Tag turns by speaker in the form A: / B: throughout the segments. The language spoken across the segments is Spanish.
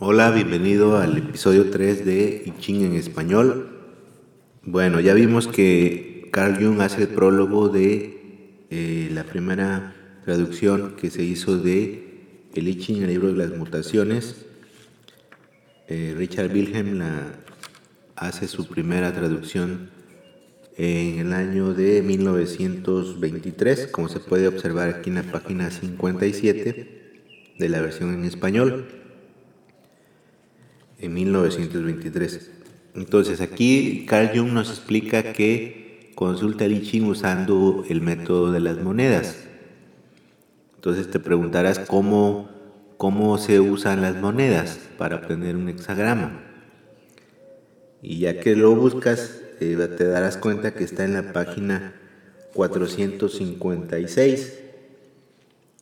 A: Hola, bienvenido al episodio 3 de I Ching en español. Bueno, ya vimos que Carl Jung hace el prólogo de eh, la primera traducción que se hizo de el I Ching, el libro de las mutaciones. Eh, Richard Wilhelm hace su primera traducción en el año de 1923, como se puede observar aquí en la página 57 de la versión en español en 1923. Entonces aquí Carl Jung nos explica que consulta el I usando el método de las monedas. Entonces te preguntarás cómo, cómo se usan las monedas para obtener un hexagrama. Y ya que lo buscas, eh, te darás cuenta que está en la página 456.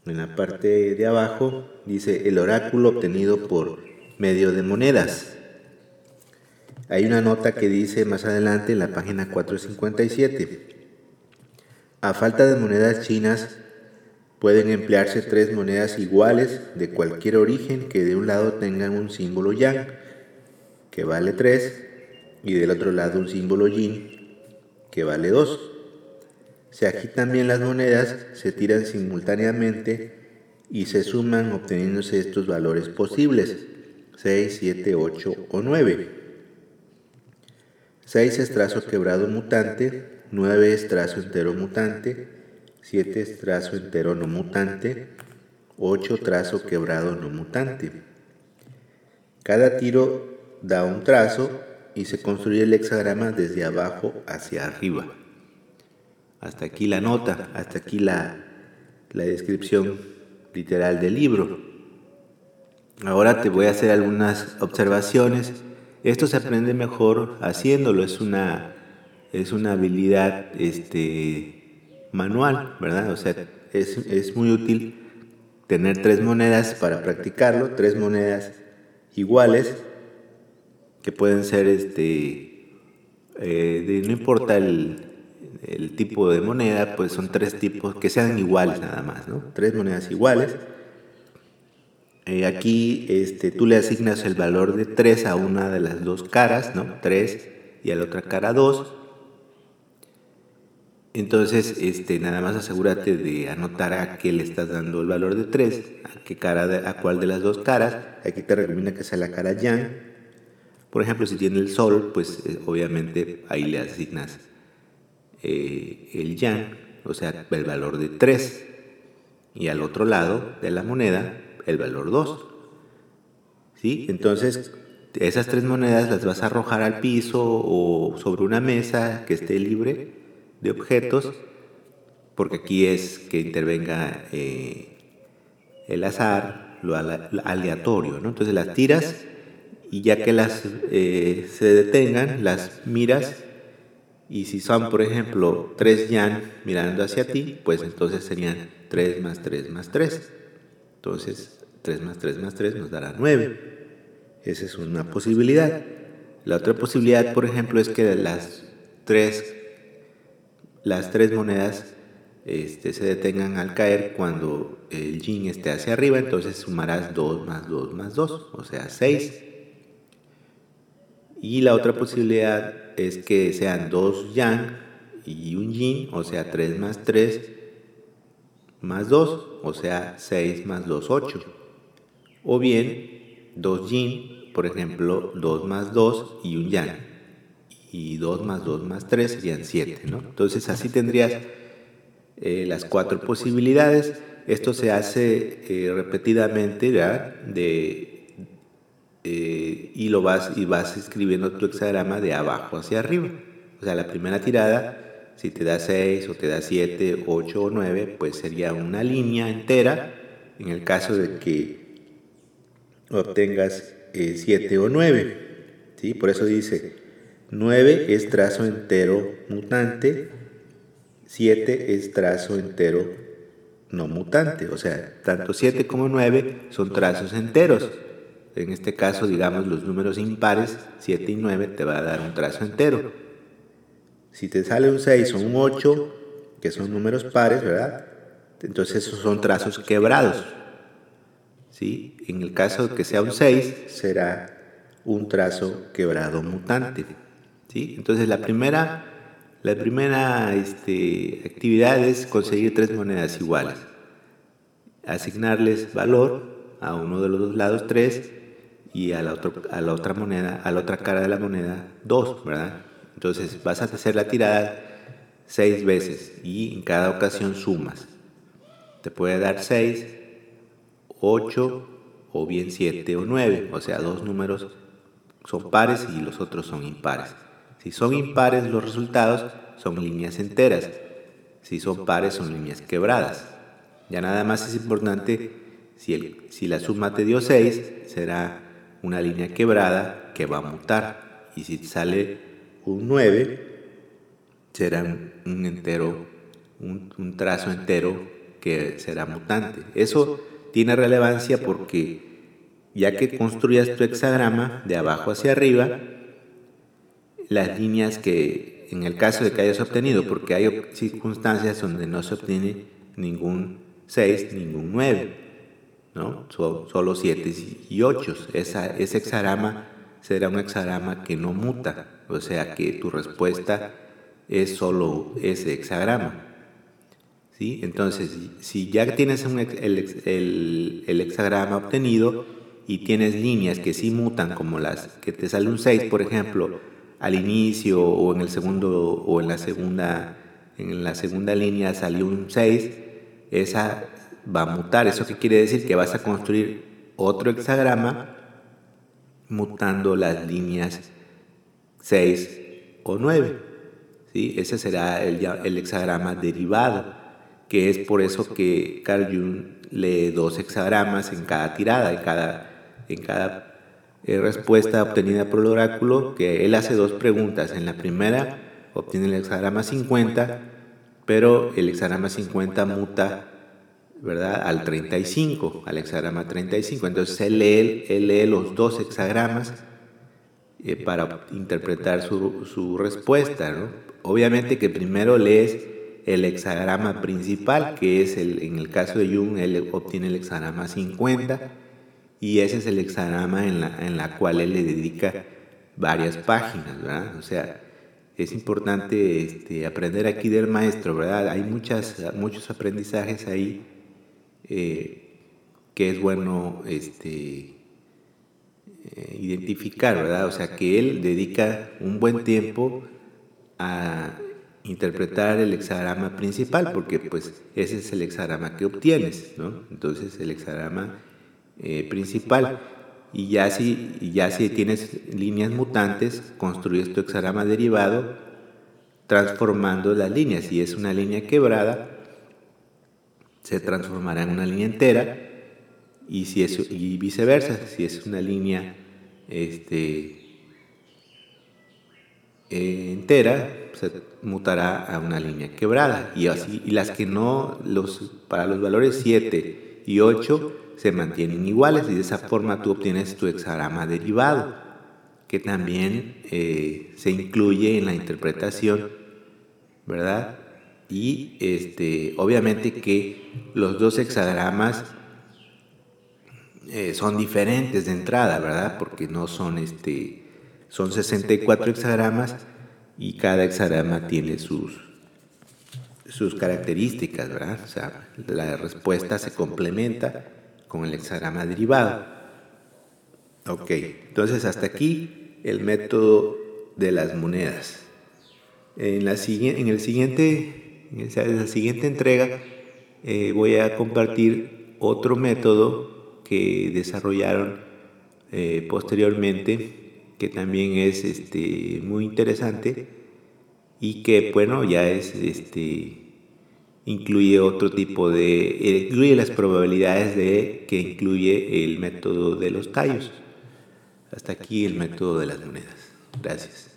A: En la parte de abajo dice el oráculo obtenido por medio de monedas. Hay una nota que dice más adelante en la página 457. A falta de monedas chinas, pueden emplearse tres monedas iguales de cualquier origen que de un lado tengan un símbolo yang, que vale 3, y del otro lado un símbolo yin, que vale 2. Se agitan bien las monedas, se tiran simultáneamente y se suman obteniéndose estos valores posibles. 6, 7, 8 o 9. 6 es trazo quebrado mutante, 9 es trazo entero mutante, 7 es trazo entero no mutante, 8 trazo quebrado no mutante. Cada tiro da un trazo y se construye el hexagrama desde abajo hacia arriba. Hasta aquí la nota, hasta aquí la, la descripción literal del libro. Ahora te voy a hacer algunas observaciones. Esto se aprende mejor haciéndolo, es una, es una habilidad este, manual, ¿verdad? O sea, es, es muy útil tener tres monedas para practicarlo, tres monedas iguales que pueden ser, este, eh, no importa el, el tipo de moneda, pues son tres tipos que sean iguales nada más, ¿no? Tres monedas iguales eh, aquí este, tú le asignas el valor de 3 a una de las dos caras, ¿no? 3 y a la otra cara 2. Entonces, este, nada más asegúrate de anotar a qué le estás dando el valor de 3, a qué cara, a cuál de las dos caras. Aquí te recomienda que sea la cara yang. Por ejemplo, si tiene el sol, pues eh, obviamente ahí le asignas eh, el yang, o sea, el valor de 3. Y al otro lado de la moneda el valor 2. ¿Sí? Entonces, esas tres monedas las vas a arrojar al piso o sobre una mesa que esté libre de objetos, porque aquí es que intervenga eh, el azar, lo aleatorio. ¿no? Entonces las tiras y ya que las eh, se detengan, las miras y si son, por ejemplo, tres yan mirando hacia ti, pues entonces serían 3 más 3 más 3. Entonces, 3 más 3 más 3 nos dará 9. Esa es una posibilidad. La otra posibilidad, por ejemplo, es que las tres, las tres monedas este, se detengan al caer cuando el yin esté hacia arriba, entonces sumarás 2 más 2 más 2, o sea 6. Y la otra posibilidad es que sean dos yang y un yin, o sea 3 más 3 más 2, o sea 6 más 2, 8. O bien 2 yin, por ejemplo 2 más 2 y un yang. Y 2 más 2 más 3 serían 7. ¿no? Entonces así tendrías eh, las cuatro posibilidades. Esto se hace eh, repetidamente De, eh, y lo vas y vas escribiendo tu hexagrama de abajo hacia arriba. O sea, la primera tirada si te da 6 o te da 7, 8 o 9, pues sería una línea entera en el caso de que obtengas 7 eh, o 9. ¿sí? Por eso dice, 9 es trazo entero mutante, 7 es trazo entero no mutante. O sea, tanto 7 como 9 son trazos enteros. En este caso, digamos, los números impares, 7 y 9, te va a dar un trazo entero. Si te sale un 6 o un 8, que son números pares, ¿verdad? Entonces esos son trazos quebrados. ¿sí? En el caso de que sea un 6, será un trazo quebrado mutante. ¿sí? Entonces la primera, la primera este, actividad es conseguir tres monedas iguales. Asignarles valor a uno de los dos lados 3 y a la, a la otra moneda, a la otra cara de la moneda 2, ¿verdad? Entonces vas a hacer la tirada seis veces y en cada ocasión sumas. Te puede dar 6, 8 o bien 7 o 9, o sea, dos números son pares y los otros son impares. Si son impares los resultados son líneas enteras, si son pares son líneas quebradas. Ya nada más es importante, si, el, si la suma te dio 6, será una línea quebrada que va a mutar. Y si sale un 9, será un entero, un, trazo entero que será mutante. Eso tiene relevancia porque ya que construyas tu hexagrama de abajo hacia arriba, las líneas que, en el caso de que hayas obtenido, porque hay circunstancias donde no se obtiene ningún 6, ningún 9, ¿no? solo 7 y 8. ese hexagrama será un hexagrama que no muta, o sea que tu respuesta es solo ese hexagrama. ¿sí? Entonces, si ya tienes el, hexagrama obtenido y tienes líneas que sí mutan, como las que te sale un 6, por ejemplo, al inicio o en el segundo o en la segunda en la segunda línea salió un 6, esa va a mutar. ¿Eso qué quiere decir? Que vas a construir otro hexagrama mutando las líneas 6 o 9. Ese será el, hexagrama derivado, que es por eso que Carl Jung lee dos hexagramas en cada tirada, en cada, en cada eh, respuesta obtenida por el oráculo, que él hace dos preguntas. En la primera obtiene el hexagrama 50, pero el hexagrama 50 muta ¿verdad? al 35, al hexagrama 35. Entonces él lee, él lee los dos hexagramas eh, para interpretar su, su respuesta. Obviamente que primero lees el hexagrama principal, que es el, en el caso de Jung, él obtiene el hexagrama 50 y ese es el hexagrama en la, en la cual él le dedica varias páginas. O sea, es importante este, aprender aquí del maestro, ¿verdad? Hay muchas, muchos aprendizajes ahí eh, que es bueno este, eh, identificar, ¿verdad? O sea, que él dedica un buen tiempo a interpretar el hexagrama principal, porque pues ese es el hexagrama que obtienes, ¿no? Entonces el hexagrama eh, principal. Y ya si, ya si tienes líneas mutantes, construyes tu hexagrama derivado transformando las líneas. Si es una línea quebrada, se transformará en una línea entera y, si es, y viceversa. Si es una línea este, entera se mutará a una línea quebrada y así y las que no los para los valores 7 y 8 se mantienen iguales y de esa forma tú obtienes tu hexagrama derivado que también eh, se incluye en la interpretación verdad y este obviamente que los dos hexagramas eh, son diferentes de entrada verdad porque no son este son 64 hexagramas y cada hexagrama tiene sus, sus características, ¿verdad? O sea, la respuesta se complementa con el hexagrama derivado. Ok, entonces hasta aquí el método de las monedas. En la, en el siguiente, en la siguiente entrega eh, voy a compartir otro método que desarrollaron eh, posteriormente que también es este, muy interesante y que, bueno, ya es, este, incluye otro tipo de, incluye las probabilidades de que incluye el método de los tallos. Hasta aquí el método de las monedas. Gracias.